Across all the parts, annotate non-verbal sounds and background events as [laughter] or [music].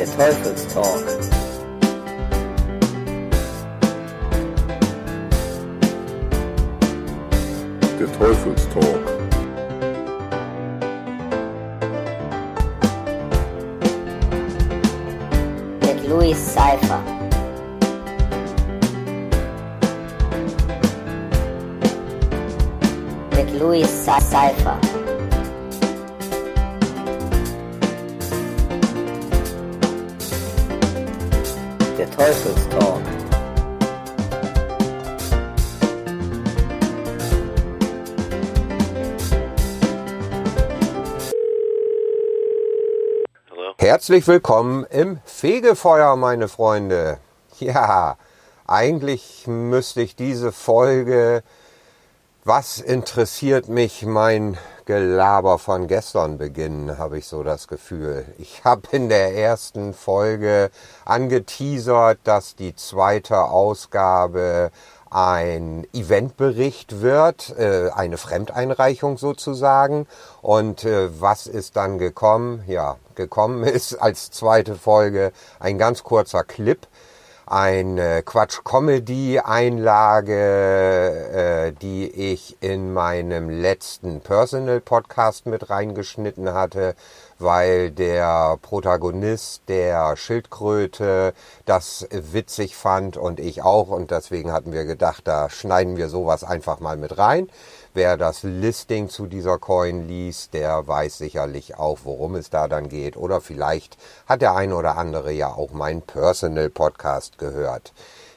Der Teufelstalk. Der Teufelstalk. Mit Herzlich willkommen im Fegefeuer, meine Freunde. Ja, eigentlich müsste ich diese Folge Was interessiert mich mein Gelaber von gestern beginnen, habe ich so das Gefühl. Ich habe in der ersten Folge angeteasert, dass die zweite Ausgabe ein Eventbericht wird, äh, eine Fremdeinreichung sozusagen. Und äh, was ist dann gekommen? Ja, gekommen [laughs] ist als zweite Folge ein ganz kurzer Clip, eine Quatsch-Comedy-Einlage, äh, die ich in meinem letzten Personal-Podcast mit reingeschnitten hatte, weil der Protagonist der Schildkröte das witzig fand und ich auch und deswegen hatten wir gedacht, da schneiden wir sowas einfach mal mit rein. Wer das Listing zu dieser Coin liest, der weiß sicherlich auch, worum es da dann geht. Oder vielleicht hat der ein oder andere ja auch meinen Personal Podcast gehört.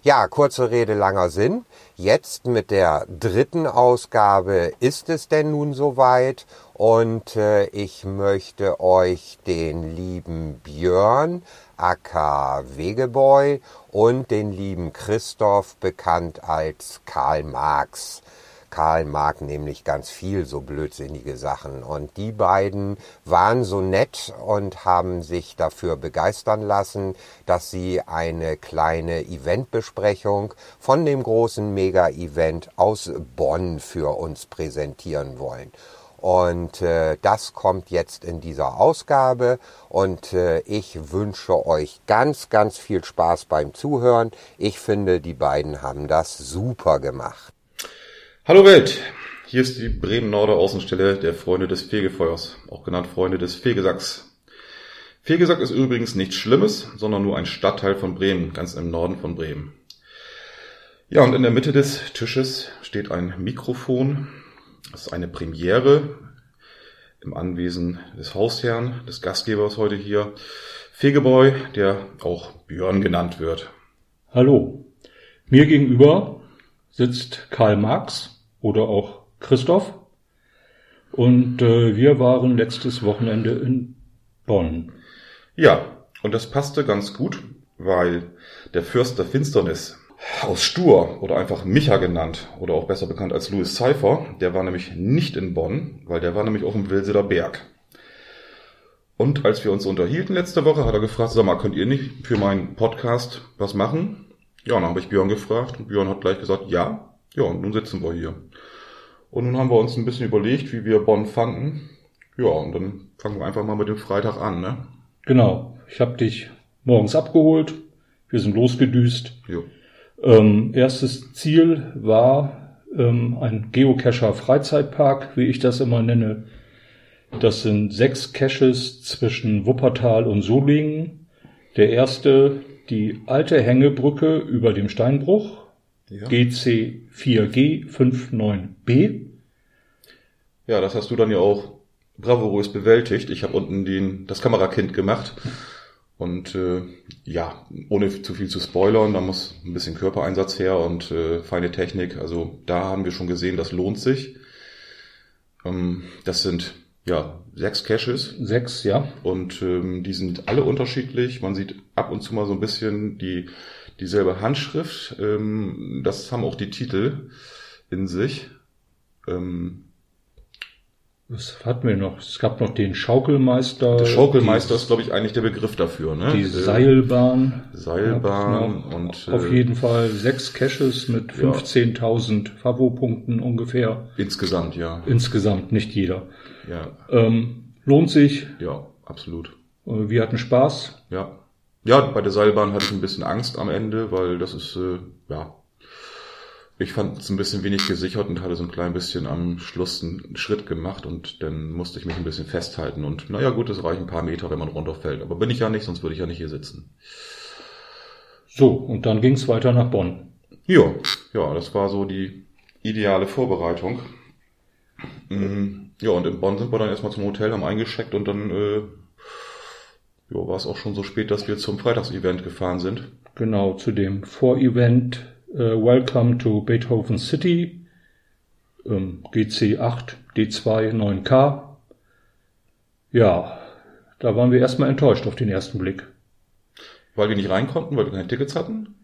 Ja, kurze Rede, langer Sinn. Jetzt mit der dritten Ausgabe ist es denn nun soweit und äh, ich möchte euch den lieben Björn, aka Wegeboy und den lieben Christoph, bekannt als Karl Marx, Karl mag nämlich ganz viel so blödsinnige Sachen. Und die beiden waren so nett und haben sich dafür begeistern lassen, dass sie eine kleine Eventbesprechung von dem großen Mega-Event aus Bonn für uns präsentieren wollen. Und äh, das kommt jetzt in dieser Ausgabe und äh, ich wünsche euch ganz, ganz viel Spaß beim Zuhören. Ich finde, die beiden haben das super gemacht. Hallo Welt, hier ist die Bremen-Norder Außenstelle der Freunde des Fegefeuers, auch genannt Freunde des Fegesacks. Fegesack ist übrigens nichts Schlimmes, sondern nur ein Stadtteil von Bremen, ganz im Norden von Bremen. Ja, und in der Mitte des Tisches steht ein Mikrofon. Das ist eine Premiere im Anwesen des Hausherrn, des Gastgebers heute hier. Fegeboy, der auch Björn genannt wird. Hallo. Mir gegenüber sitzt Karl Marx oder auch Christoph. Und äh, wir waren letztes Wochenende in Bonn. Ja, und das passte ganz gut, weil der Fürst der Finsternis aus Stur oder einfach Micha genannt oder auch besser bekannt als Louis Cypher, der war nämlich nicht in Bonn, weil der war nämlich auf dem Wilseder Berg. Und als wir uns unterhielten letzte Woche, hat er gefragt, sag mal, könnt ihr nicht für meinen Podcast was machen? Ja, dann habe ich Björn gefragt und Björn hat gleich gesagt, ja. Ja, und nun sitzen wir hier. Und nun haben wir uns ein bisschen überlegt, wie wir Bonn fanden. Ja, und dann fangen wir einfach mal mit dem Freitag an, ne? Genau. Ich habe dich morgens abgeholt. Wir sind losgedüst. Jo. Ähm, erstes Ziel war ähm, ein Geocacher Freizeitpark, wie ich das immer nenne. Das sind sechs Caches zwischen Wuppertal und Solingen. Der erste, die alte Hängebrückke über dem Steinbruch, Ja. GC4G59B. Ja, das hast du dann ja auch bravourös bewältigt. Ich habe unten den, das Kamerakind gemacht. Und äh, ja, ohne zu viel zu spoilern, da muss ein bisschen Körpereinsatz her und äh, feine Technik. Also da haben wir schon gesehen, das lohnt sich. Ähm, das sind ja sechs Caches Sechs, ja. und ähm, die sind alle unterschiedlich. Man sieht ab und zu mal so ein bisschen die dieselbe Handschrift. Ähm, das haben auch die Titel in sich. Ähm, Was hatten wir noch? Es gab noch den Schaukelmeister. Der Schaukelmeister die, ist, glaube ich, eigentlich der Begriff dafür. Ne? die Äh, Seilbahn. Seilbahn und Auf äh, jeden Fall sechs Caches mit Ja. 15.000 Favo-Punkten ungefähr. insgesamt, ja. Insgesamt, nicht jeder. Ja, Ähm, lohnt sich. ja, absolut. Äh, Wir hatten Spaß. Ja, Ja, bei der Seilbahn hatte ich ein bisschen Angst am Ende, weil das ist, äh, ja, ich fand es ein bisschen wenig gesichert und hatte so ein klein bisschen am Schluss einen Schritt gemacht und dann musste ich mich ein bisschen festhalten und naja gut, es reichen ein paar Meter, wenn man runterfällt. Aber bin ich ja nicht, sonst würde ich ja nicht hier sitzen. So, und dann ging's weiter nach Bonn. Ja, ja, das war so die ideale Vorbereitung. Mm, Ja, und in Bonn sind wir dann erstmal zum Hotel, haben eingeschickt und dann äh, ja, war es auch schon so spät, dass wir zum Freitagsevent gefahren sind. Genau, zu dem Vorevent äh, Welcome to Beethoven City, ähm, GC8, D2, 9K. Ja, da waren wir erstmal enttäuscht auf den ersten Blick. Weil wir nicht rein konnten, weil wir keine Tickets hatten.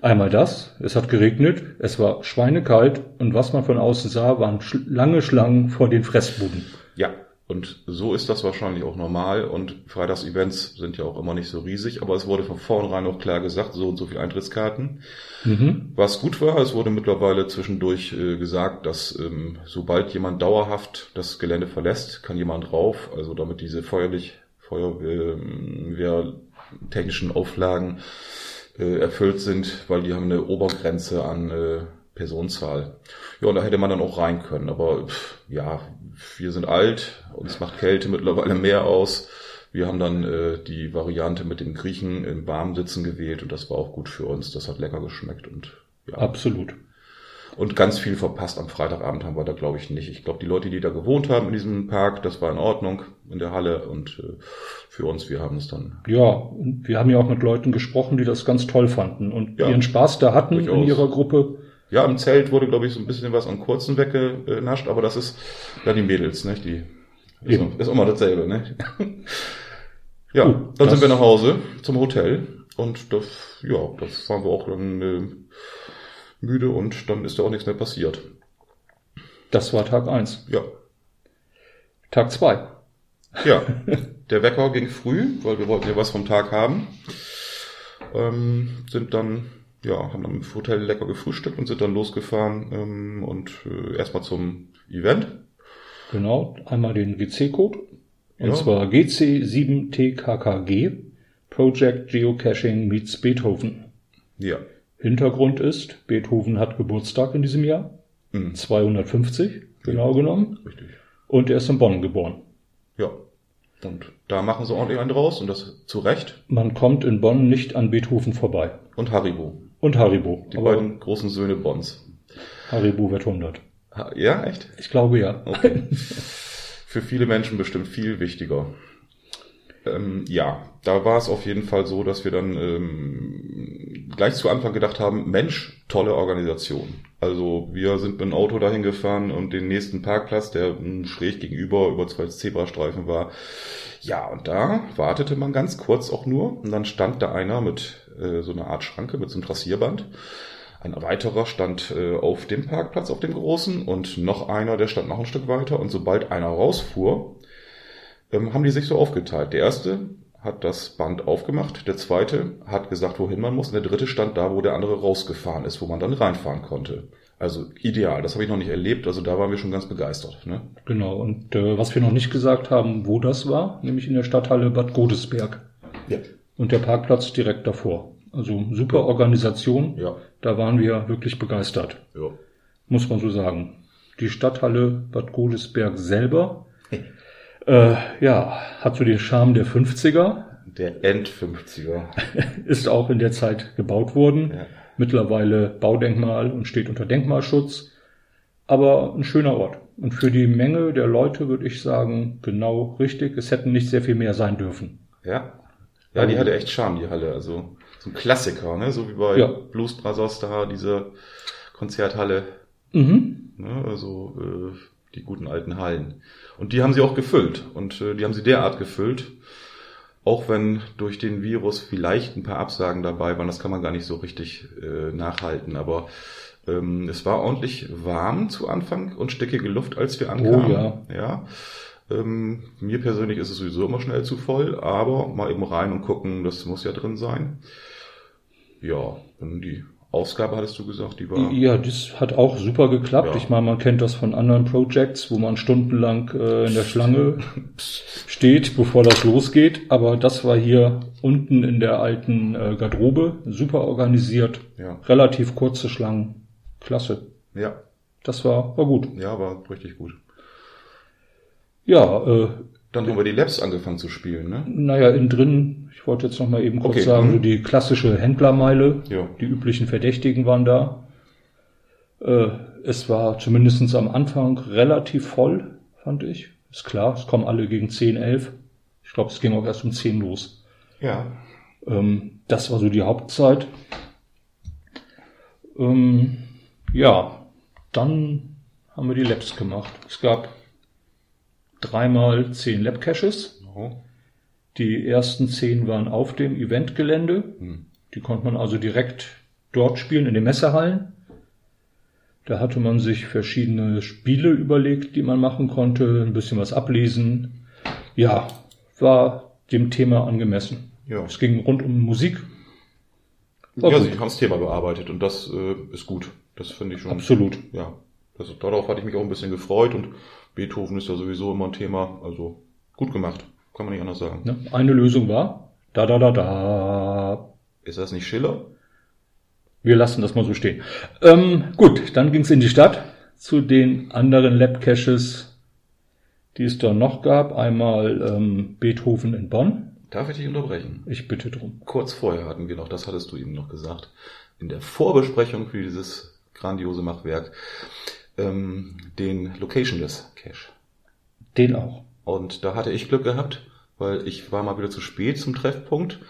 Einmal das, es hat geregnet, es war schweinekalt und was man von außen sah, waren sch lange Schlangen vor den Fressbuden. Ja, und so ist das wahrscheinlich auch normal. Und Freitagsevents sind ja auch immer nicht so riesig, aber es wurde von vornherein auch klar gesagt, so und so viel Eintrittskarten. Mhm. Was gut war, es wurde mittlerweile zwischendurch äh, gesagt, dass ähm, sobald jemand dauerhaft das Gelände verlässt, kann jemand rauf, also damit diese feuerlich, Feuerwehr technischen Auflagen äh, erfüllt sind, weil die haben eine Obergrenze an äh, Personenzahl. Ja, und da hätte man dann auch rein können. Aber pff, ja, wir sind alt, uns macht Kälte mittlerweile mehr aus. Wir haben dann äh, die Variante mit dem Griechen im warmen Sitzen gewählt und das war auch gut für uns. Das hat lecker geschmeckt und ja. Absolut. Und ganz viel verpasst am Freitagabend haben wir da, glaube ich, nicht. Ich glaube, die Leute, die da gewohnt haben in diesem Park, das war in Ordnung in der Halle und äh, für uns, wir haben es dann. Ja, und wir haben ja auch mit Leuten gesprochen, die das ganz toll fanden und Ja, ihren Spaß da hatten in durchaus. ihrer Gruppe. Ja, im Zelt wurde, glaube ich, so ein bisschen was an kurzen weggenascht, aber das ist ja die Mädels, ne? Die ist, ist immer dasselbe, ne? [laughs] ja, Gut, dann sind wir nach Hause zum Hotel und das, ja, das waren wir auch dann äh, müde und dann ist da auch nichts mehr passiert. Das war Tag eins. Ja, Tag zwei. Ja, [laughs] der Wecker ging früh, weil wir wollten ja was vom Tag haben. Ähm, sind dann, ja, haben dann im Hotel lecker gefrühstückt und sind dann losgefahren ähm, und äh, erstmal zum Event. Genau, einmal den GC-Code. Und Ja. zwar GC7TKKG, Project Geocaching meets Beethoven. Ja. Hintergrund ist, Beethoven hat Geburtstag in diesem Jahr, Mhm. 250, genau genommen, Richtig. und er ist in Bonn geboren. Ja. Und da machen sie ordentlich einen draus und das zu Recht. Man kommt in Bonn nicht an Beethoven vorbei. Und Haribo. Und Haribo. Die Aber beiden großen Söhne Bonds. Haribo wird 100. Ha- Ja, echt? Ich glaube ja. Okay. [laughs] Für viele Menschen bestimmt viel wichtiger. Ähm, ja, da war es auf jeden Fall so, dass wir dann ähm, gleich zu Anfang gedacht haben, Mensch, tolle Organisation. Also wir sind mit dem Auto dahin gefahren und den nächsten Parkplatz, der schräg gegenüber über zwei Zebrastreifen war. Ja, und da wartete man ganz kurz auch nur und dann stand da einer mit äh, so einer Art Schranke mit so einem Trassierband. Ein weiterer stand äh, auf dem Parkplatz, auf dem großen, und noch einer, der stand noch ein Stück weiter. Und sobald einer rausfuhr, ähm, haben die sich so aufgeteilt. Der erste hat das Band aufgemacht, der zweite hat gesagt, wohin man muss, und der dritte stand da, wo der andere rausgefahren ist, wo man dann reinfahren konnte. Also ideal, das habe ich noch nicht erlebt, also da waren wir schon ganz begeistert. Ne? Genau. Und äh, was wir noch nicht gesagt haben, wo das war, nämlich in der Stadthalle Bad Godesberg. Ja. Und der Parkplatz direkt davor. Also super Organisation. Ja. Da waren wir wirklich begeistert. ja. muss man so sagen. Die Stadthalle Bad Godesberg selber, äh, ja, hat so den Charme der 50er, Der End-50er. [laughs] ist auch in der Zeit gebaut worden, Ja. mittlerweile Baudenkmal und steht unter Denkmalschutz, aber ein schöner Ort. Und für die Menge der Leute würde ich sagen, genau richtig, es hätten nicht sehr viel mehr sein dürfen. Ja. Ja, die hatte echt Charme, die Halle. Also so ein Klassiker, ne? So wie bei Ja. Blues Brothers da, diese Konzerthalle. Mhm. Ne? Also äh, die guten alten Hallen. Und die haben sie auch gefüllt. Und äh, die haben sie derart gefüllt. Auch wenn durch den Virus vielleicht ein paar Absagen dabei waren, das kann man gar nicht so richtig äh, nachhalten. Aber ähm, es war ordentlich warm zu Anfang und stickige Luft, als wir ankamen. ja. ja. Ähm, mir persönlich ist es sowieso immer schnell zu voll, aber mal eben rein und gucken, das muss ja drin sein. Ja, dann die Ausgabe, hattest du gesagt, die war. Ja, das hat auch super geklappt. Ja. Ich meine, man kennt das von anderen Projects, wo man stundenlang äh, in der Schlange [laughs] steht, bevor das losgeht. Aber das war hier unten in der alten äh, Garderobe, super organisiert, Ja. relativ kurze Schlangen, klasse. Ja, Das war, war gut. ja, war richtig gut. Ja, äh, Dann haben wir die Labs angefangen zu spielen, ne? naja, innen drin, ich wollte jetzt noch mal eben kurz Okay, sagen, mhm. so die klassische Händlermeile, Ja. die üblichen Verdächtigen waren da. Äh, es war zumindestens am Anfang relativ voll, fand ich. Ist klar, es kommen alle gegen 10, 11. Ich glaube, es ging auch erst um 10 los. Ja. Ähm, das war so die Hauptzeit. Ähm, ja, dann haben wir die Labs gemacht. Es gab dreimal 10 Lab-Caches. Oh. Die ersten zehn waren auf dem Eventgelände. Hm. Die konnte man also direkt dort spielen, in den Messehallen. Da hatte man sich verschiedene Spiele überlegt, die man machen konnte, ein bisschen was ablesen. Ja, war dem Thema angemessen. Ja. Es ging rund um Musik. War ja, gut. sie haben das Thema bearbeitet und das äh, ist gut. Das finde ich schon. Absolut. Ja. Das, darauf hatte ich mich auch ein bisschen gefreut und Beethoven ist ja sowieso immer ein Thema. Also gut gemacht. Kann man nicht anders sagen. Ne? Eine Lösung war, da, da, da, da. Ist das nicht Schiller? Wir lassen das mal so stehen. Ähm, gut, dann ging's in die Stadt zu den anderen Lab-Caches, die es da noch gab. Einmal ähm, Beethoven in Bonn. Darf ich dich unterbrechen? Ich bitte drum. Kurz vorher hatten wir noch, das hattest du eben noch gesagt, in der Vorbesprechung für dieses grandiose Machwerk, ähm, den Locationless Cache. Den auch. Und da hatte ich Glück gehabt, weil ich war mal wieder zu spät zum Treffpunkt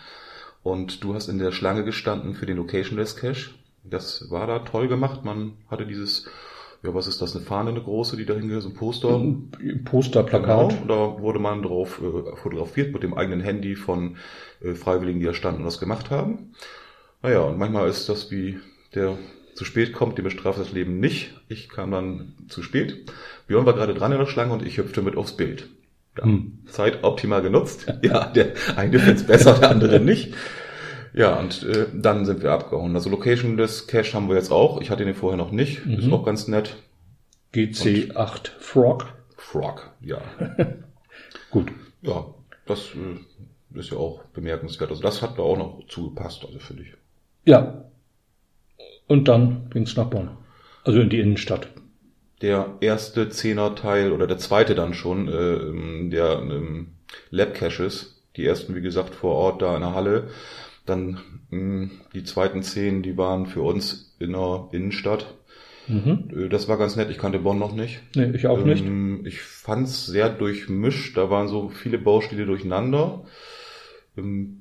und du hast in der Schlange gestanden für den Locationless Cache. Das war da toll gemacht. Man hatte dieses, ja, was ist das, eine Fahne, eine große, die da hingehört, so ein Poster. Posterplakat. Genau, da wurde man drauf äh, fotografiert mit dem eigenen Handy von äh, Freiwilligen, die da standen und das gemacht haben. Naja, und manchmal ist das wie der zu spät kommt, dem bestraft das Leben nicht. Ich kam dann zu spät. Björn war gerade dran in der Schlange und ich hüpfte mit aufs Bild. Ja, Hm. Zeit optimal genutzt. Ja, der eine find's besser, der andere nicht. Ja, und äh, dann sind wir abgehauen. Also Locationless Cache haben wir jetzt auch. Ich hatte den vorher noch nicht. Ist Mhm. auch ganz nett. GC8 Frog. Frog, ja. [laughs] Gut. Ja, das äh, ist ja auch bemerkenswert. Also das hat da auch noch zugepasst, also finde ich. Ja. Und dann ging's nach Bonn. Also in die Innenstadt. Der erste Zehner-Teil oder der zweite dann schon, äh, ähm, der ähm, Lab Caches, die ersten, wie gesagt, vor Ort da in der Halle. Dann mh, die zweiten zehn, die waren für uns in der Innenstadt. Mhm. Äh, das war ganz nett, ich kannte Bonn noch nicht. Nee, ich auch nicht. Ähm, ich fand's sehr durchmischt. Da waren so viele Baustile durcheinander. Ähm,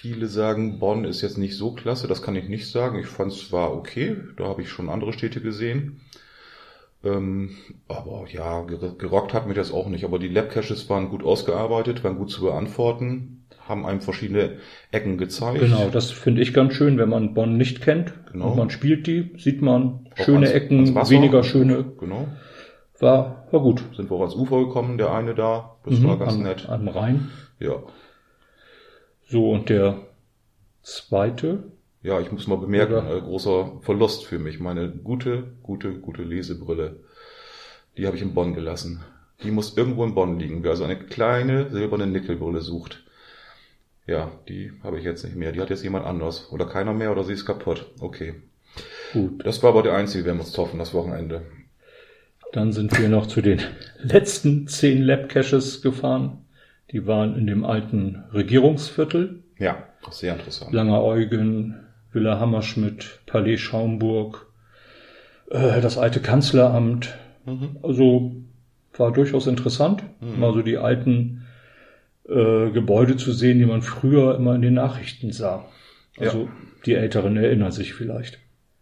viele sagen, Bonn ist jetzt nicht so klasse. Das kann ich nicht sagen. Ich fand's war okay. Da habe ich schon andere Städte gesehen. Ähm, aber ja, ger- gerockt hat mich das auch nicht. Aber die Lab-Caches waren gut ausgearbeitet, waren gut zu beantworten, haben einem verschiedene Ecken gezeigt. Genau, das finde ich ganz schön, wenn man Bonn nicht kennt Genau. und man spielt die, sieht man Auch schöne ans- Ecken, ans weniger schöne. Genau. War, war gut. Sind wir auch ans Ufer gekommen, der eine da. Das Mhm, war ganz am, nett. Am Rhein. Ja. So, und der zweite, Ja, ich muss mal bemerken, Oder? äh, großer Verlust für mich. Meine gute, gute, gute Lesebrille, die habe ich in Bonn gelassen. Die muss irgendwo in Bonn liegen. Wer also eine kleine silberne Nickelbrille sucht, ja, die habe ich jetzt nicht mehr. Die hat jetzt jemand anders. Oder keiner mehr oder sie ist kaputt. Okay. gut. Das war aber der einzige Wermutstropfen das Wochenende. Dann sind wir noch zu den [laughs] letzten zehn Lab-Caches gefahren. Die waren in dem alten Regierungsviertel. Ja, das ist sehr interessant. Langer Eugen, Villa Hammerschmidt, Palais Schaumburg, äh, das alte Kanzleramt. Mhm. Also war durchaus interessant, Mhm. mal so die alten äh, Gebäude zu sehen, die man früher immer in den Nachrichten sah. Also Ja. die Älteren erinnern sich vielleicht.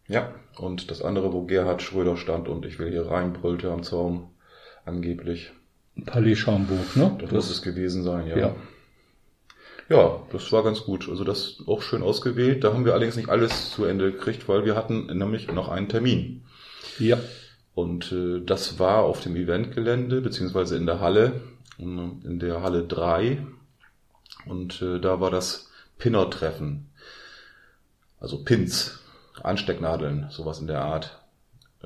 Ja, und das andere, wo Gerhard Schröder stand und ich will hier reinbrüllte am Zaun, angeblich. Palais Schaumburg, ne? Das muss es gewesen sein, ja. ja. Ja, das war ganz gut. Also das auch schön ausgewählt. Da haben wir allerdings nicht alles zu Ende gekriegt, weil wir hatten nämlich noch einen Termin. Ja. Und äh, das war auf dem Eventgelände, beziehungsweise in der Halle, in, in der Halle 3. Und äh, da war das Pinner-Treffen. Also Pins. Anstecknadeln, sowas in der Art.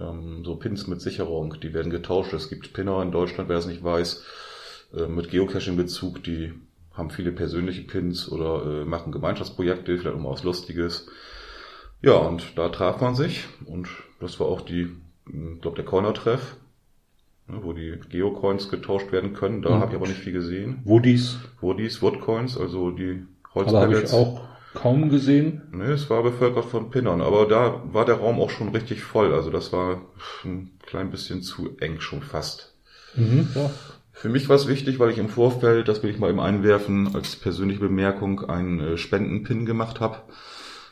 Ähm, so Pins mit Sicherung, die werden getauscht. Es gibt Pinner in Deutschland, wer das nicht weiß, äh, mit Geocaching-Bezug, die haben viele persönliche Pins oder äh, machen Gemeinschaftsprojekte, vielleicht auch mal was Lustiges. Ja, und da traf man sich und das war auch die, ich glaube, der Corner-Treff, ne, wo die Geocoins getauscht werden können. Da Mhm. habe ich aber nicht viel gesehen. Woodies Woodies, Woodcoins, also die aber habe ich Holzpellets. auch kaum gesehen. Ne, es war bevölkert von Pinnern, aber da war der Raum auch schon richtig voll. Also das war ein klein bisschen zu eng schon fast. Mhm, ja. Für mich war es wichtig, weil ich im Vorfeld, das will ich mal eben einwerfen, als persönliche Bemerkung einen äh, Spendenpin gemacht habe.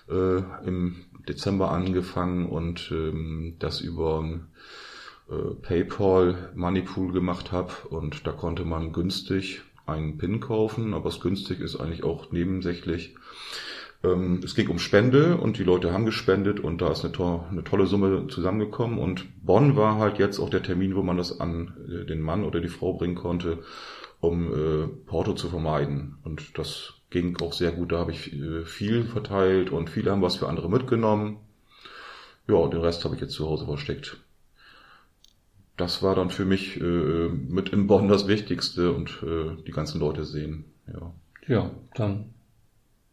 Äh, Im Dezember angefangen und ähm, das über äh, PayPal Moneypool gemacht habe und da konnte man günstig einen Pin kaufen, aber was günstig ist eigentlich auch nebensächlich. Ähm, es ging um Spende und die Leute haben gespendet und da ist eine, to eine tolle Summe zusammengekommen und Bonn war halt jetzt auch der Termin, wo man das an äh, den Mann oder die Frau bringen konnte, um äh, Porto zu vermeiden. Und das ging auch sehr gut. Da habe ich äh, viel verteilt und viele haben was für andere mitgenommen. Ja, und den Rest habe ich jetzt zu Hause versteckt. Das war dann für mich äh, mit in Bonn das Wichtigste und äh, die ganzen Leute sehen. Ja. Ja, dann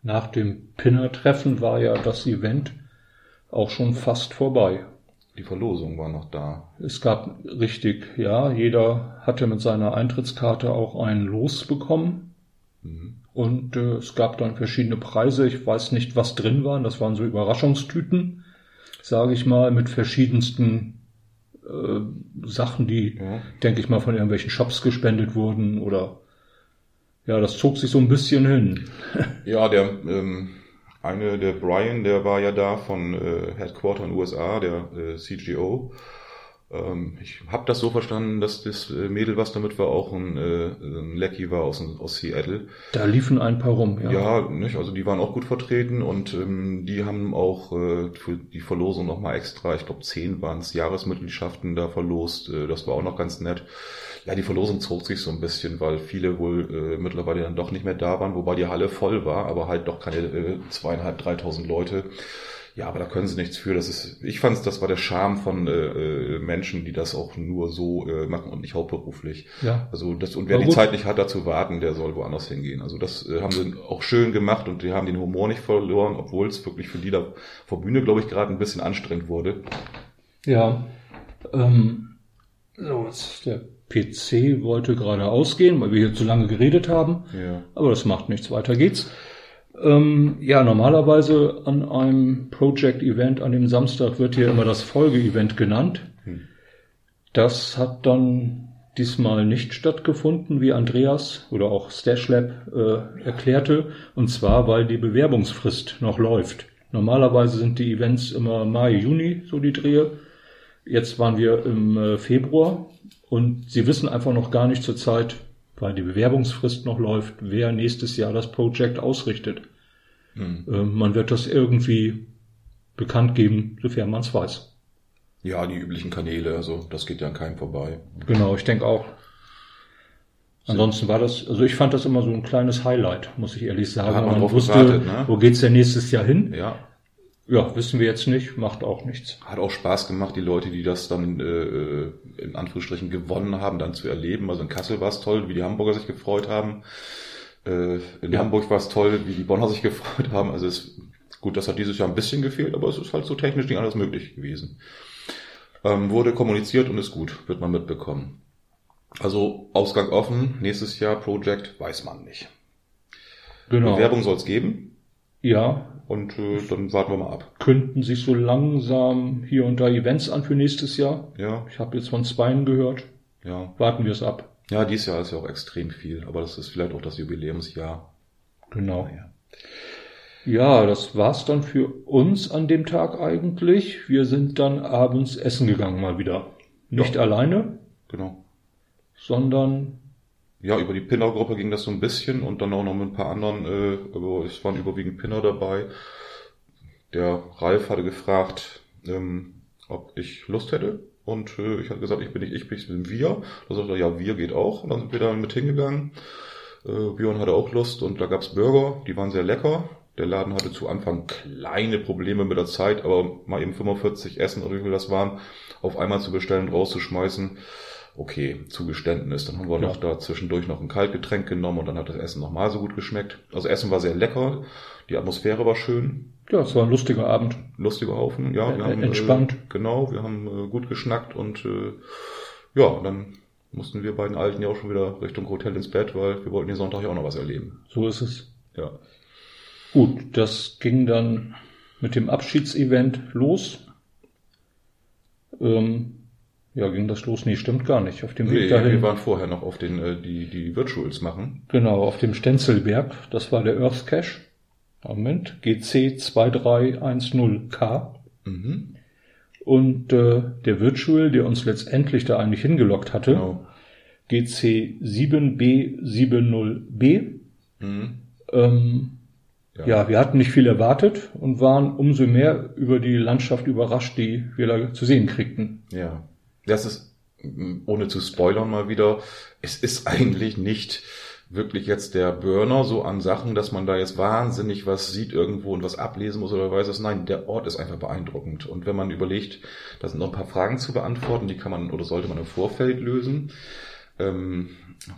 nach dem Pinner-Treffen war ja das Event auch schon fast vorbei. Die Verlosung war noch da. Es gab richtig, ja, jeder hatte mit seiner Eintrittskarte auch ein Los bekommen. Mhm. Und äh, es gab dann verschiedene Preise. Ich weiß nicht, was drin waren. Das waren so Überraschungstüten, sage ich mal, mit verschiedensten äh, Sachen, die, Ja. denke ich mal, von irgendwelchen Shops gespendet wurden oder ja, das zog sich so ein bisschen hin. [laughs] Ja, der ähm, eine, der Brian, der war ja da von äh, Headquarter in USA, der äh, CGO. Ähm, ich habe das so verstanden, dass das äh, Mädel, was damit war, auch ein, äh, ein Lecky war aus, aus Seattle. Da liefen ein paar rum, ja. Ja, nicht? also die waren auch gut vertreten und ähm, die haben auch äh, für die Verlosung nochmal extra, ich glaube zehn waren es, Jahresmitgliedschaften da verlost. Äh, das war auch noch ganz nett. Ja, die Verlosung zog sich so ein bisschen, weil viele wohl äh, mittlerweile dann doch nicht mehr da waren, wobei die Halle voll war, aber halt doch keine äh, zweieinhalb, dreitausend Leute. Ja, aber da können sie nichts für. Das ist, ich fand, das war der Charme von äh, äh, Menschen, die das auch nur so äh, machen und nicht hauptberuflich. ja. Also das und wer die. Zeit nicht hat, dazu warten, der soll woanders hingehen. Also das äh, haben sie auch schön gemacht und die haben den Humor nicht verloren, obwohl es wirklich für die da vor Bühne, glaube ich, gerade ein bisschen anstrengend wurde. Ja. Ähm, so, jetzt der PC wollte gerade ausgehen, weil wir hier zu lange geredet haben. Ja. Aber das macht nichts. Weiter geht's. Ähm, ja, normalerweise an einem Project-Event an dem Samstag wird hier immer das Folge-Event genannt. Hm. Das hat dann diesmal nicht stattgefunden, wie Andreas oder auch Stashlab äh, erklärte. Und zwar, weil die Bewerbungsfrist noch läuft. Normalerweise sind die Events immer Mai, Juni, so die Drehe. Jetzt waren wir im äh, Februar und sie wissen einfach noch gar nicht zurzeit, weil die Bewerbungsfrist noch läuft, wer nächstes Jahr das Projekt ausrichtet. Hm. Äh, man wird das irgendwie bekannt geben, sofern man es weiß. ja, die üblichen Kanäle, also das geht ja an keinem vorbei. Genau, ich denke auch. Ansonsten war das, also ich fand das immer so ein kleines Highlight, muss ich ehrlich sagen. Da hat man man wusste, gewartet, ne? wo geht's denn nächstes Jahr hin? Ja, Ja, wissen wir jetzt nicht, macht auch nichts. hat auch Spaß gemacht, die Leute, die das dann äh, in Anführungsstrichen gewonnen haben, dann zu erleben. Also in Kassel war es toll, wie die Hamburger sich gefreut haben. Äh, in Ja. Hamburg war es toll, wie die Bonner sich [laughs] gefreut haben. Also es gut, das hat dieses Jahr ein bisschen gefehlt, aber es ist halt so technisch nicht alles möglich gewesen. Ähm, wurde kommuniziert und ist gut, wird man mitbekommen. Also Ausgang offen, nächstes Jahr Project weiß man nicht. Genau. Bewerbung soll es geben Ja, und äh, dann warten wir mal ab. könnten sich so langsam hier und da Events an für nächstes Jahr. Ja, Ich habe jetzt von zweien gehört. ja. Warten wir es ab. Ja, dieses Jahr ist ja auch extrem viel, aber das ist vielleicht auch das Jubiläumsjahr. Genau. Naja. Ja, das war's dann für uns an dem Tag eigentlich. Wir sind dann abends essen gegangen mal wieder. Nicht Ja. alleine, Genau. sondern Ja, über die Pinner-Gruppe ging das so ein bisschen und dann auch noch mit ein paar anderen, äh, aber es waren überwiegend Pinner dabei. Der Ralf hatte gefragt, ähm, ob ich Lust hätte. Und äh, ich hatte gesagt, ich bin nicht ich, ich bin wir. Da sagte er, ja, wir geht auch. Und dann sind wir da mit hingegangen. Äh, Björn hatte auch Lust und da gab's Burger, die waren sehr lecker. Der Laden hatte zu Anfang kleine Probleme mit der Zeit, aber mal eben 45 Essen oder wie viel das waren, auf einmal zu bestellen, rauszuschmeißen. Okay, Zugeständnis. Dann haben wir Ja. noch da zwischendurch noch ein Kaltgetränk genommen und dann hat das Essen nochmal so gut geschmeckt. Also Essen war sehr lecker, die Atmosphäre war schön, Ja, es war ein lustiger Abend. lustiger Haufen. Ja, wir Äh, haben entspannt. Äh, genau, wir haben äh, gut geschnackt und äh, ja, dann mussten wir beiden Alten ja auch schon wieder Richtung Hotel ins Bett, weil wir wollten den Sonntag ja auch noch was erleben. So ist es. Ja. Gut, das ging dann mit dem Abschiedsevent los. Ähm, ja, ging das los? Nee, stimmt gar nicht. Auf dem Weg Nee, dahin. wir waren vorher noch auf den, äh, die, die Virtuals machen. Genau, auf dem Stenzelberg. Das war der Earth Cache. Moment, GC2310K. Mhm. Und äh, der Virtual, der uns letztendlich da eigentlich hingelockt hatte, Genau. GC7B70B. Mhm. Ähm, ja. wir hatten nicht viel erwartet und waren umso mehr über die Landschaft überrascht, die wir da zu sehen kriegten. Ja. Das ist, mm, ohne zu spoilern mal wieder, es ist [laughs] eigentlich nicht wirklich jetzt der Burner so an Sachen, dass man da jetzt wahnsinnig was sieht irgendwo und was ablesen muss oder weiß es. Nein, der Ort ist einfach beeindruckend. Und wenn man überlegt, da sind noch ein paar Fragen zu beantworten, die kann man oder sollte man im Vorfeld lösen. Ähm,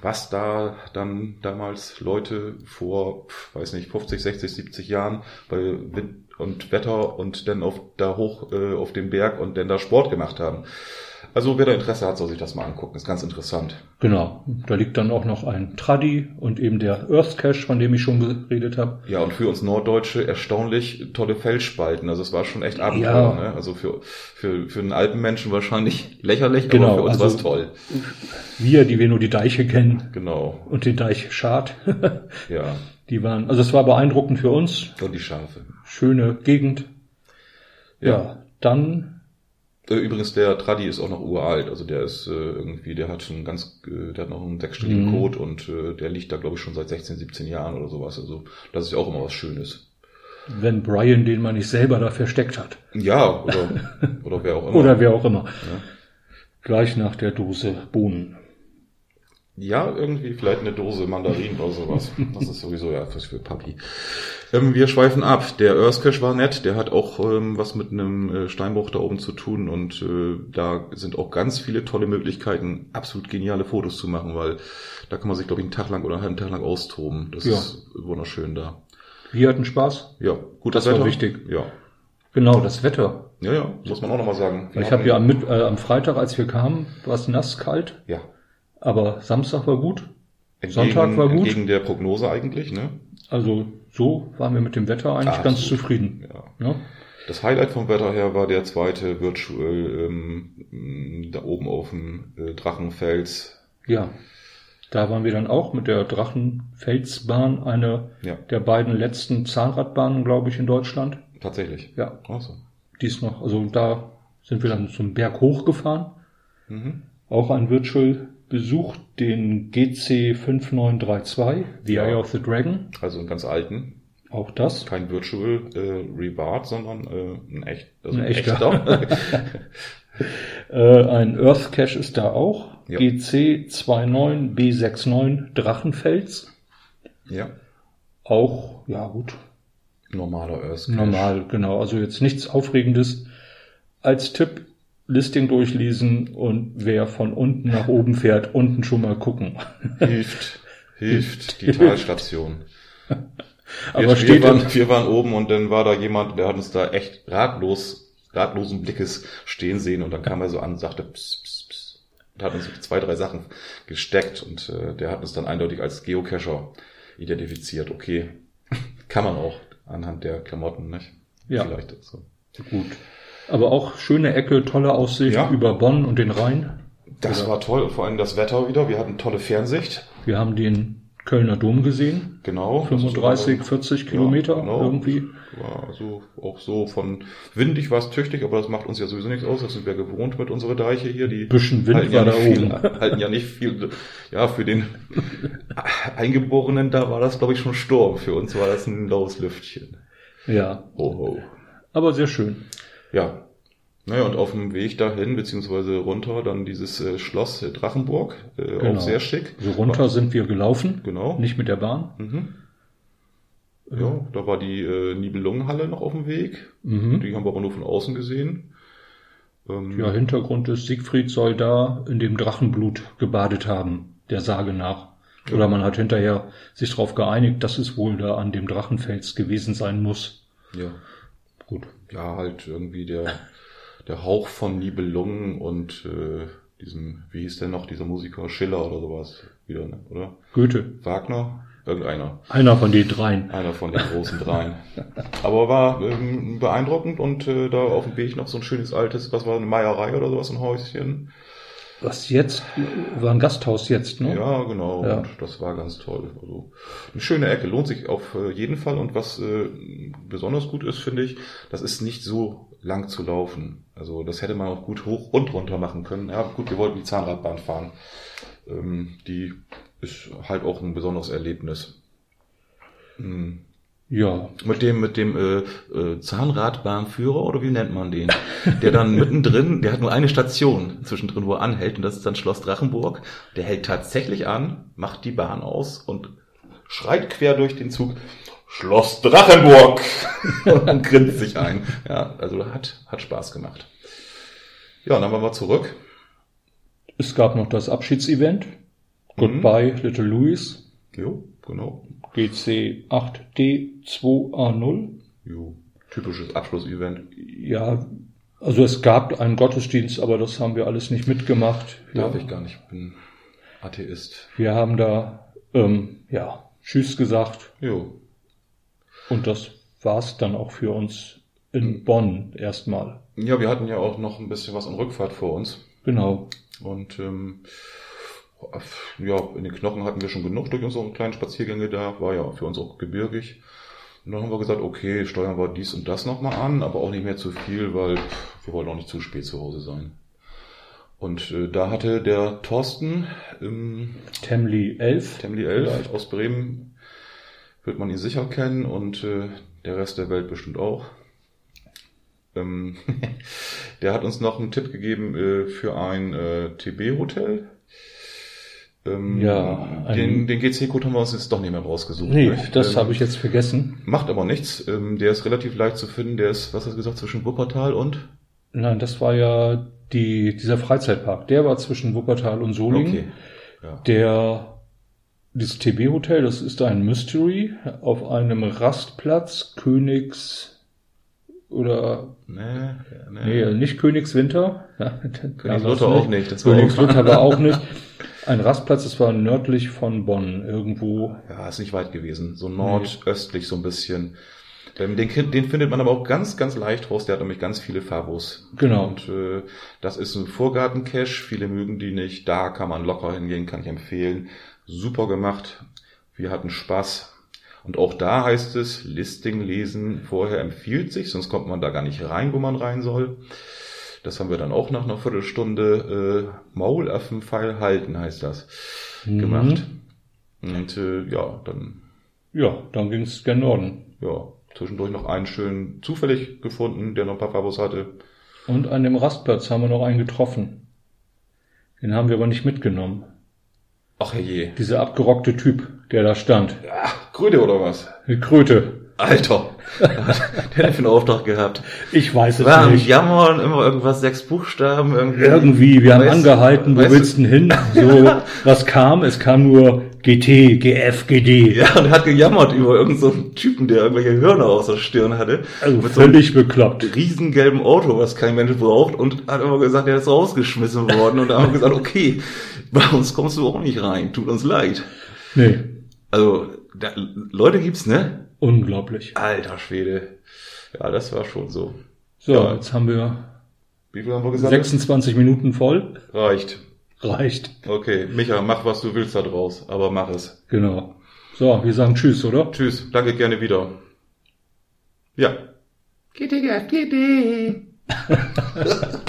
was da dann damals Leute vor, weiß nicht, 50, 60, 70 Jahren bei Wind und Wetter und dann auf, da hoch äh, auf dem Berg und dann da Sport gemacht haben. Also wer da Interesse hat, soll sich das mal angucken. Ist ganz interessant. Genau, da liegt dann auch noch ein Traddy und eben der Earth Cache, von dem ich schon geredet habe. Ja, und für uns Norddeutsche erstaunlich tolle Felsspalten. Also es war schon echt Abenteuer. Ja. Ne? Also für, für, für einen Alpenmenschen wahrscheinlich [laughs] lächerlich, Genau, aber für uns also- war es toll. Wir, die wir nur die Deiche kennen Genau. und den Deich Schad, [laughs] Ja. die waren, also es war beeindruckend für uns. Und die Schafe. Schöne Gegend. Ja, Ja. dann, Übrigens, der Traddy ist auch noch uralt. Also der ist äh, irgendwie, der hat schon ganz, äh, der hat noch einen sechsstelligen Mhm. Code und äh, der liegt da, glaube ich, schon seit 16, 17 Jahren oder sowas. Also das ist ja auch immer was Schönes. wenn Brian den man nicht selber da versteckt hat. Ja, oder, [laughs] oder wer auch immer. Oder wer auch immer. Gleich nach der Dose Bohnen. Ja, irgendwie vielleicht eine Dose Mandarinen oder sowas. Das ist sowieso ja was für Papi. Ähm, wir schweifen ab. Der Earthcache war nett. Der hat auch ähm, was mit einem äh, Steinbruch da oben zu tun und äh, da sind auch ganz viele tolle Möglichkeiten, absolut geniale Fotos zu machen, weil da kann man sich, glaube ich, einen Tag lang oder einen halben Tag lang austoben. Das Ja. ist wunderschön da. Wir hatten Spaß. Ja, gut, Das war wichtig. Ja. Genau, das Wetter. Ja, ja, muss man auch nochmal sagen. Wir Ich habe ja am, äh, am Freitag, als wir kamen, war es nass, kalt, ja. Aber Samstag war gut. Entgegen, Sonntag war gut. Entgegen der Prognose eigentlich, ne? Also so waren wir mit dem Wetter eigentlich Ah, ganz absolut. zufrieden. Ja. Ja? Das Highlight vom Wetter her war der zweite Virtual ähm, da oben auf dem äh, Drachenfels. ja, da waren wir dann auch mit der Drachenfelsbahn, eine Ja, der beiden letzten Zahnradbahnen, glaube ich, in Deutschland. tatsächlich. Ja, die ist noch, also da sind wir dann zum Berg hochgefahren. Mhm. Auch ein Virtual besucht, den GC5932, The Ja. Eye of the Dragon. Also einen ganz alten, Auch das. kein Virtual äh, Rebart, sondern äh, ein echt, also Ein ein echter. echter. [laughs] [laughs] Äh, ein Earth Cache ist da auch. Ja. GC29B69 Drachenfels. ja, Auch, ja gut, normaler Earth. normal, genau. Also jetzt nichts Aufregendes. Als Tipp, Listing durchlesen und wer von unten nach oben fährt, unten schon mal gucken. Hilft, hilft [laughs] die Talstation. Aber wir, wir, steht waren, in- wir waren oben und dann war da jemand, der hat uns da echt ratlos, ratlosen Blickes stehen sehen und dann kam er so an und sagte, pss, pss, pss, und hat uns zwei, drei Sachen gesteckt und äh, der hat uns dann eindeutig als Geocacher identifiziert. Okay, [laughs] kann man auch anhand der Klamotten, nicht? Ja. Vielleicht so. Gut. Aber auch schöne Ecke, tolle Aussicht Ja. über Bonn und den Rhein. Das war toll vor allem das Wetter wieder. Wir hatten tolle Fernsicht. Wir haben den Kölner Dom gesehen. Genau. 35, 40 Kilometer genau. irgendwie. War so, auch so von windig war es tüchtig, aber das macht uns ja sowieso nichts aus. Das sind wir gewohnt mit unserer Deiche hier. Die Bisschen Wind war ja da viel, oben. [laughs] halten ja nicht viel. Ja, für den [laughs] Eingeborenen, da war das, glaube ich, schon Sturm. Für uns war das ein laues Lüftchen. Ja, Oh, oh. aber sehr schön. Ja. Naja, und auf dem Weg dahin, beziehungsweise runter, dann dieses äh, Schloss äh, Drachenburg, äh, Genau. auch sehr schick. So runter sind wir gelaufen, Genau. nicht mit der Bahn. Mhm. Ja, da war die äh, Nibelungenhalle noch auf dem Weg. Mhm. Die haben wir aber nur von außen gesehen. Ähm, Ja, Hintergrund ist, Siegfried soll da in dem Drachenblut gebadet haben, der Sage nach. Oder man hat hinterher sich darauf geeinigt, dass es wohl da an dem Drachenfels gewesen sein muss. ja. Gut. ja, halt irgendwie der, der Hauch von Nibelungen und äh, diesem, wie hieß der noch, dieser Musiker Schiller oder sowas wieder, ne? oder? Goethe. Wagner? Irgendeiner. Einer von den dreien. Einer von den großen dreien. Aber war ähm, beeindruckend und äh, da auf dem Weg noch so ein schönes altes, was war eine Meierei oder sowas, ein Häuschen. Was jetzt? War ein Gasthaus jetzt, ne? Ja, genau. Ja. Und das war ganz toll. Also eine schöne Ecke, lohnt sich auf äh, jeden Fall. Und was äh, besonders gut ist, finde ich, das ist nicht so lang zu laufen. Also das hätte man auch gut hoch und runter machen können. Ja, gut, wir wollten die Zahnradbahn fahren. Ähm, die ist halt auch ein besonderes Erlebnis. Hm. Ja. Mit dem, mit dem äh, äh, Zahnradbahnführer oder wie nennt man den? Der dann mittendrin, der hat nur eine Station zwischendrin, wo er anhält, und das ist dann Schloss Drachenburg. Der hält tatsächlich an, macht die Bahn aus und schreit quer durch den Zug Schloss Drachenburg [laughs] und dann grinst sich ein. Ja, also hat, hat Spaß gemacht. Ja, dann waren wir zurück. Es gab noch das Abschiedsevent. Goodbye, Little Louis. Jo, genau. GC 8D2A0. Jo, typisches Abschlussevent. Ja, also es gab einen Gottesdienst, aber das haben wir alles nicht mitgemacht. Darf ja. ich gar nicht, bin Atheist. Wir haben da, ähm, ja, Tschüss gesagt Jo, und das war's dann auch für uns in Bonn erstmal. Ja, wir hatten ja auch noch ein bisschen was an Rückfahrt vor uns. Genau. Und ähm, ja, in den Knochen hatten wir schon genug durch unsere kleinen Spaziergänge da. War ja für uns auch gebirgig. Und dann haben wir gesagt, okay, steuern wir dies und das nochmal an, aber auch nicht mehr zu viel, weil wir wollen auch nicht zu spät zu Hause sein. Und äh, da hatte der Thorsten im Temli 11. Temli 11 aus Bremen, wird man ihn sicher kennen und äh, der Rest der Welt bestimmt auch. Ähm, [laughs] der hat uns noch einen Tipp gegeben äh, für ein äh, TB-Hotel. Ähm, Ja, den, den GC-Code haben wir uns jetzt doch nicht mehr rausgesucht. Nee, nicht? das Ähm, habe ich jetzt vergessen. Macht aber nichts. Ähm, der ist relativ leicht zu finden. Der ist, was hast du gesagt, zwischen Wuppertal und? Nein, das war ja die, dieser Freizeitpark. Der war zwischen Wuppertal und Solingen. Okay. Ja. Der, dieses TB-Hotel, das ist ein Mystery auf einem Rastplatz Königs oder Nee, nee, nee. nicht Königswinter. Ja, [laughs] Königslutter auch nicht, das war Königslutter auch- war auch nicht. [laughs] Ein Rastplatz, das war nördlich von Bonn, irgendwo. Ja, ist nicht weit gewesen. So nordöstlich so ein bisschen. Ähm, den, den findet man aber auch ganz, ganz leicht raus. Der hat nämlich ganz viele Fabos. Genau. Und äh, das ist ein Vorgarten-Cache. Viele mögen die nicht. Da kann man locker hingehen, kann ich empfehlen. Super gemacht. Wir hatten Spaß. Und auch da heißt es, Listing lesen vorher empfiehlt sich, sonst kommt man da gar nicht rein, wo man rein soll. Das haben wir dann auch nach einer Viertelstunde äh, Maulaffenpfeil halten, heißt das, Mhm. gemacht. Und äh, ja, dann Ja, dann ging es gen Norden. ja, zwischendurch noch einen schönen zufällig gefunden, der noch ein paar Fabos hatte. Und an dem Rastplatz haben wir noch einen getroffen. Den haben wir aber nicht mitgenommen. Ach herrje. Dieser abgerockte Typ, der da stand. Ja, Kröte oder was? Die Kröte. Alter. [laughs] der hat den für einen Auftrag gehabt. Ich weiß es War am nicht. Jammern, immer irgendwas, sechs Buchstaben, irgendwie. Irgendwie, wir haben Weißt- angehalten, wo willst du denn hin? So, [laughs] was kam? Es kam nur GT, GF, GD. Ja, und hat gejammert über irgendeinen so Typen, der irgendwelche Hörner aus der Stirn hatte. Also mit so einem völlig bekloppt. riesengelben Auto, was kein Mensch braucht, und hat immer gesagt, der ist rausgeschmissen worden. Und da haben wir gesagt, okay, bei uns kommst du auch nicht rein, tut uns leid. Nee, Also, da, Leute gibt's, ne? Unglaublich. Alter Schwede. Ja, das war schon so. So, Ja. jetzt haben wir Wie viel haben wir gesagt? 26 Minuten voll. Reicht. Reicht. Okay, Micha, mach was du willst da draus, aber mach es. Genau. So, wir sagen Tschüss, oder? Tschüss, danke gerne wieder. Ja. GTGF, GT. [laughs]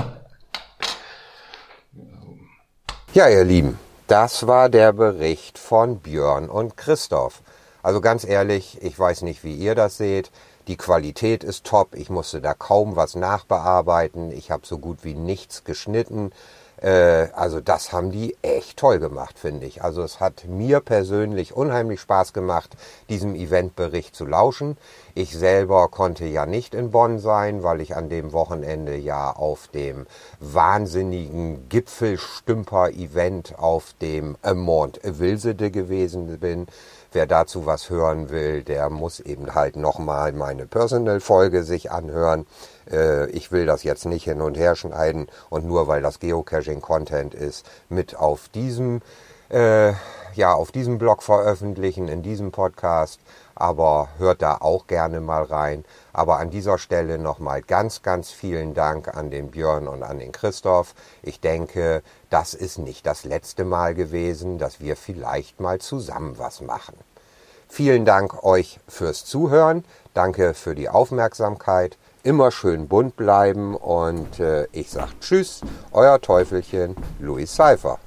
Ja, ihr Lieben, das war der Bericht von Björn und Christoph. Also ganz ehrlich, ich weiß nicht, wie ihr das seht. Die Qualität ist top. Ich musste da kaum was nachbearbeiten. Ich habe so gut wie nichts geschnitten. Äh, also das haben die echt toll gemacht, finde ich. Also es hat mir persönlich unheimlich Spaß gemacht, diesem Eventbericht zu lauschen. Ich selber konnte ja nicht in Bonn sein, weil ich an dem Wochenende ja auf dem wahnsinnigen Gipfelstümper-Event auf dem Mont Wilsede gewesen bin. Wer dazu was hören will, der muss eben halt nochmal meine Personal-Folge sich anhören. Äh, ich will das jetzt nicht hin und her schneiden und nur weil das Geocaching-Content ist, mit auf diesem, äh, ja, auf diesem Blog veröffentlichen, in diesem Podcast. Aber hört da auch gerne mal rein. Aber an dieser Stelle nochmal ganz, ganz vielen Dank an den Björn und an den Christoph. Ich denke, das ist nicht das letzte Mal gewesen, dass wir vielleicht mal zusammen was machen. Vielen Dank euch fürs Zuhören. Danke für die Aufmerksamkeit. Immer schön bunt bleiben und äh, ich sag Tschüss, euer Teufelchen, Louis Seifer.